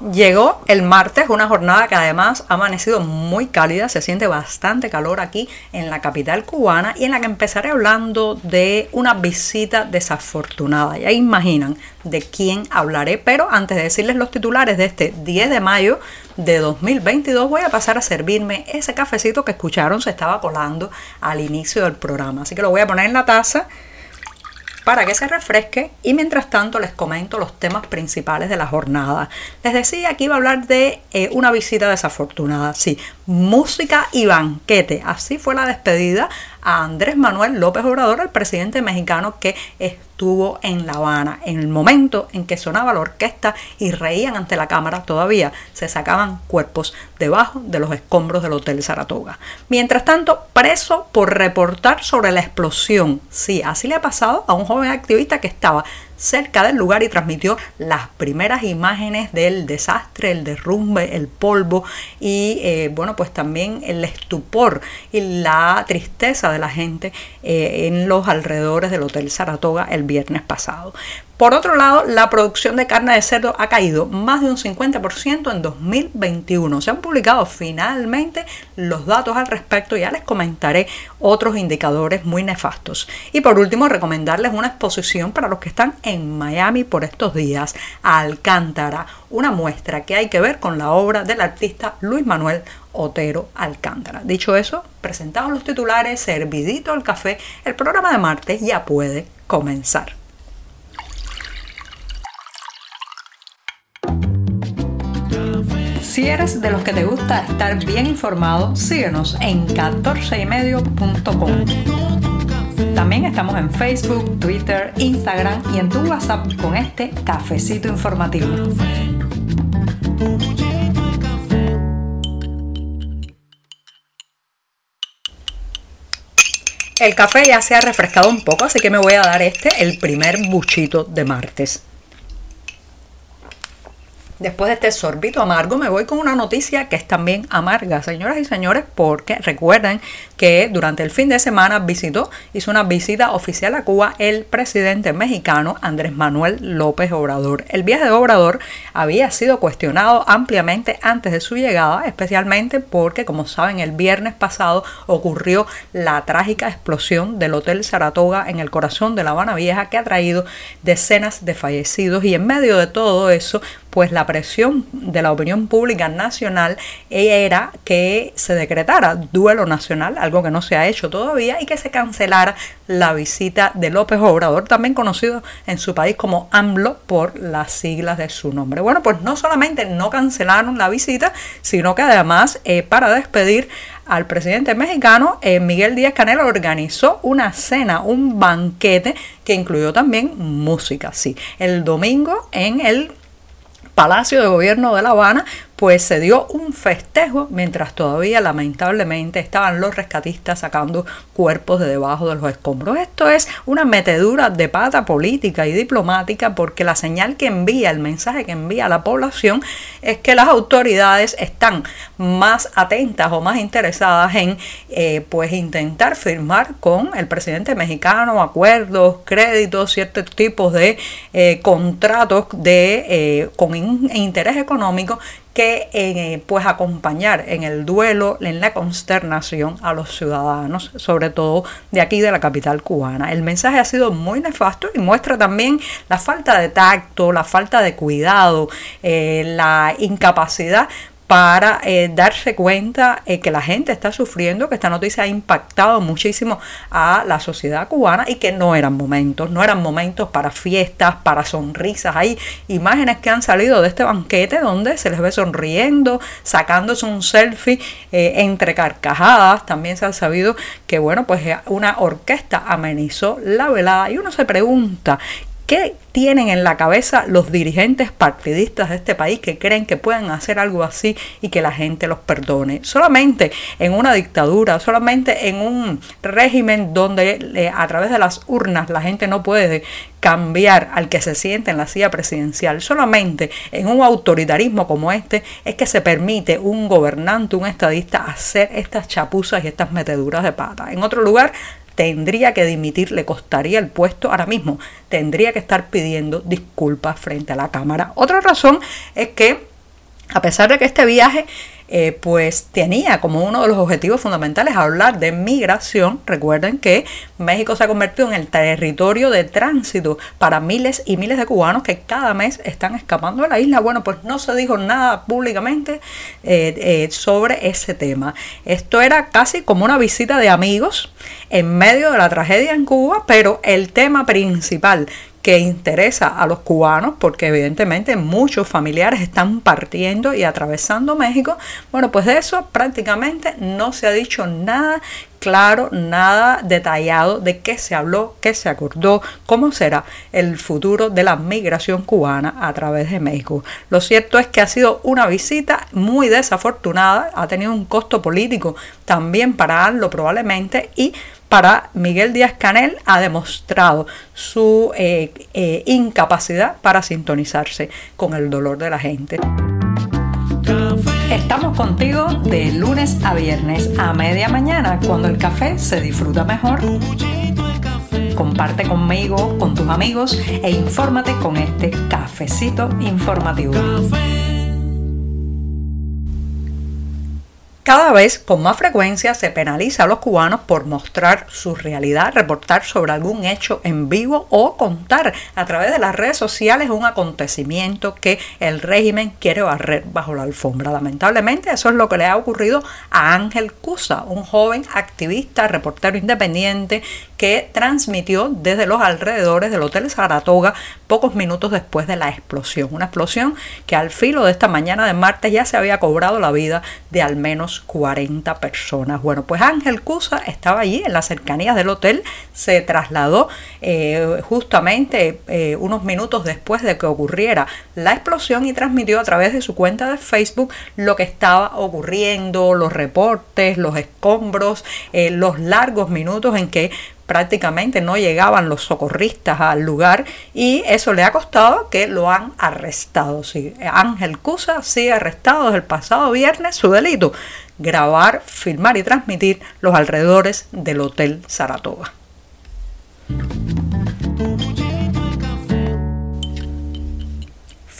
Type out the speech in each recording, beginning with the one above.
Llegó el martes, una jornada que además ha amanecido muy cálida, se siente bastante calor aquí en la capital cubana y en la que empezaré hablando de una visita desafortunada. Ya imaginan de quién hablaré, pero antes de decirles los titulares de este 10 de mayo de 2022 voy a pasar a servirme ese cafecito que escucharon se estaba colando al inicio del programa. Así que lo voy a poner en la taza para que se refresque y mientras tanto les comento los temas principales de la jornada. Les decía que iba a hablar de eh, una visita desafortunada, sí, música y banquete. Así fue la despedida a Andrés Manuel López Obrador, el presidente mexicano que estuvo en La Habana. En el momento en que sonaba la orquesta y reían ante la cámara, todavía se sacaban cuerpos debajo de los escombros del Hotel Saratoga. Mientras tanto, preso por reportar sobre la explosión. Sí, así le ha pasado a un joven activista que estaba cerca del lugar y transmitió las primeras imágenes del desastre, el derrumbe, el polvo y eh, bueno pues también el estupor y la tristeza de la gente eh, en los alrededores del Hotel Saratoga el viernes pasado. Por otro lado, la producción de carne de cerdo ha caído más de un 50% en 2021. Se han publicado finalmente los datos al respecto, ya les comentaré otros indicadores muy nefastos. Y por último, recomendarles una exposición para los que están en Miami por estos días, Alcántara, una muestra que hay que ver con la obra del artista Luis Manuel Otero Alcántara. Dicho eso, presentados los titulares, servidito el café, el programa de martes ya puede comenzar. Si eres de los que te gusta estar bien informado, síguenos en 14ymedio.com. También estamos en Facebook, Twitter, Instagram y en tu WhatsApp con este cafecito informativo. El café ya se ha refrescado un poco, así que me voy a dar este, el primer buchito de martes. Después de este sorbito amargo me voy con una noticia que es también amarga, señoras y señores, porque recuerden que durante el fin de semana visitó, hizo una visita oficial a Cuba el presidente mexicano Andrés Manuel López Obrador. El viaje de Obrador había sido cuestionado ampliamente antes de su llegada, especialmente porque, como saben, el viernes pasado ocurrió la trágica explosión del Hotel Saratoga en el corazón de La Habana Vieja que ha traído decenas de fallecidos y en medio de todo eso, pues la presión de la opinión pública nacional era que se decretara duelo nacional, algo que no se ha hecho todavía, y que se cancelara la visita de López Obrador, también conocido en su país como AMLO por las siglas de su nombre. Bueno, pues no solamente no cancelaron la visita, sino que además eh, para despedir al presidente mexicano, eh, Miguel Díaz Canel organizó una cena, un banquete que incluyó también música. Sí, el domingo en el Palacio de Gobierno de La Habana pues se dio un festejo mientras todavía lamentablemente estaban los rescatistas sacando cuerpos de debajo de los escombros. Esto es una metedura de pata política y diplomática porque la señal que envía, el mensaje que envía a la población es que las autoridades están más atentas o más interesadas en eh, pues intentar firmar con el presidente mexicano acuerdos, créditos, ciertos tipos de eh, contratos de, eh, con interés económico que eh, pues acompañar en el duelo, en la consternación a los ciudadanos, sobre todo de aquí de la capital cubana. El mensaje ha sido muy nefasto y muestra también la falta de tacto, la falta de cuidado, eh, la incapacidad para eh, darse cuenta eh, que la gente está sufriendo, que esta noticia ha impactado muchísimo a la sociedad cubana y que no eran momentos, no eran momentos para fiestas, para sonrisas. Hay imágenes que han salido de este banquete donde se les ve sonriendo, sacándose un selfie eh, entre carcajadas. También se ha sabido que, bueno, pues una orquesta amenizó la velada y uno se pregunta ¿Qué tienen en la cabeza los dirigentes partidistas de este país que creen que pueden hacer algo así y que la gente los perdone? Solamente en una dictadura, solamente en un régimen donde eh, a través de las urnas la gente no puede cambiar al que se siente en la silla presidencial. Solamente en un autoritarismo como este es que se permite un gobernante, un estadista hacer estas chapuzas y estas meteduras de pata. En otro lugar tendría que dimitir, le costaría el puesto ahora mismo, tendría que estar pidiendo disculpas frente a la Cámara. Otra razón es que, a pesar de que este viaje eh, pues tenía como uno de los objetivos fundamentales hablar de migración. Recuerden que México se ha convertido en el territorio de tránsito para miles y miles de cubanos que cada mes están escapando de la isla. Bueno, pues no se dijo nada públicamente eh, eh, sobre ese tema. Esto era casi como una visita de amigos en medio de la tragedia en Cuba, pero el tema principal que interesa a los cubanos, porque evidentemente muchos familiares están partiendo y atravesando México, bueno, pues de eso prácticamente no se ha dicho nada claro, nada detallado de qué se habló, qué se acordó, cómo será el futuro de la migración cubana a través de México. Lo cierto es que ha sido una visita muy desafortunada, ha tenido un costo político también para ANLO probablemente y para Miguel Díaz Canel ha demostrado su eh, eh, incapacidad para sintonizarse con el dolor de la gente. Estamos contigo de lunes a viernes a media mañana cuando el café se disfruta mejor. Comparte conmigo, con tus amigos e infórmate con este cafecito informativo. Cada vez con más frecuencia se penaliza a los cubanos por mostrar su realidad, reportar sobre algún hecho en vivo o contar a través de las redes sociales un acontecimiento que el régimen quiere barrer bajo la alfombra. Lamentablemente eso es lo que le ha ocurrido a Ángel Cusa, un joven activista, reportero independiente que transmitió desde los alrededores del Hotel Saratoga pocos minutos después de la explosión. Una explosión que al filo de esta mañana de martes ya se había cobrado la vida de al menos 40 personas. Bueno, pues Ángel Cusa estaba allí en las cercanías del hotel, se trasladó eh, justamente eh, unos minutos después de que ocurriera la explosión y transmitió a través de su cuenta de Facebook lo que estaba ocurriendo, los reportes, los escombros, eh, los largos minutos en que prácticamente no llegaban los socorristas al lugar y eso le ha costado que lo han arrestado. Ángel Cusa sigue arrestado desde el pasado viernes. Su delito, grabar, filmar y transmitir los alrededores del Hotel Saratoga.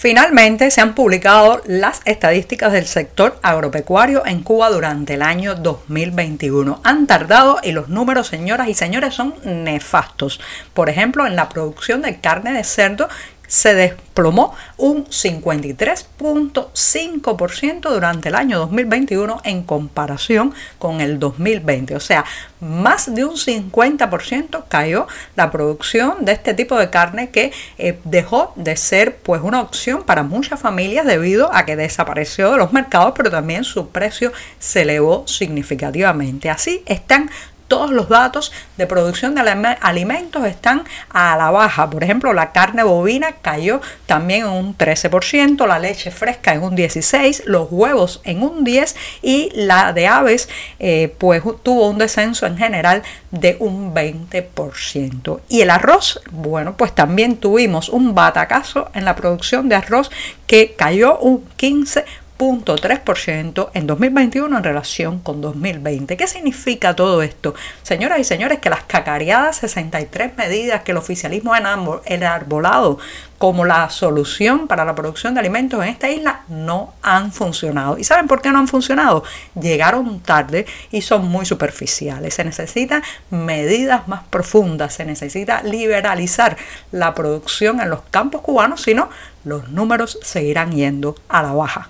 Finalmente se han publicado las estadísticas del sector agropecuario en Cuba durante el año 2021. Han tardado y los números, señoras y señores, son nefastos. Por ejemplo, en la producción de carne de cerdo se desplomó un 53.5% durante el año 2021 en comparación con el 2020. O sea, más de un 50% cayó la producción de este tipo de carne que eh, dejó de ser pues una opción para muchas familias debido a que desapareció de los mercados, pero también su precio se elevó significativamente. Así están todos los datos de producción de alimentos están a la baja. Por ejemplo, la carne bovina cayó también en un 13%, la leche fresca en un 16%, los huevos en un 10% y la de aves eh, pues tuvo un descenso en general de un 20%. Y el arroz, bueno, pues también tuvimos un batacazo en la producción de arroz que cayó un 15%. 3% en 2021 en relación con 2020. ¿Qué significa todo esto? Señoras y señores, que las cacareadas 63 medidas que el oficialismo ha enarbolado como la solución para la producción de alimentos en esta isla no han funcionado. ¿Y saben por qué no han funcionado? Llegaron tarde y son muy superficiales. Se necesitan medidas más profundas, se necesita liberalizar la producción en los campos cubanos, si no, los números seguirán yendo a la baja.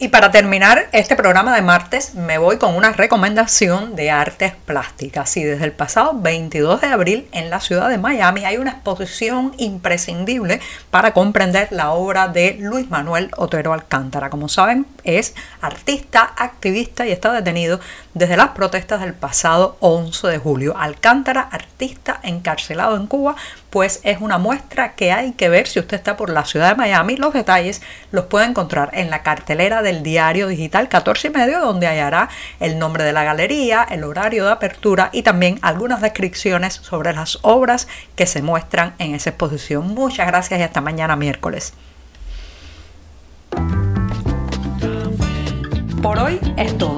Y para terminar este programa de martes me voy con una recomendación de artes plásticas. Y desde el pasado 22 de abril en la ciudad de Miami hay una exposición imprescindible para comprender la obra de Luis Manuel Otero Alcántara. Como saben, es artista, activista y está detenido desde las protestas del pasado 11 de julio. Alcántara, artista encarcelado en Cuba, pues es una muestra que hay que ver si usted está por la ciudad de Miami. Los detalles los puede encontrar en la cartelera del diario digital 14 y medio, donde hallará el nombre de la galería, el horario de apertura y también algunas descripciones sobre las obras que se muestran en esa exposición. Muchas gracias y hasta mañana miércoles. Por hoy es todo.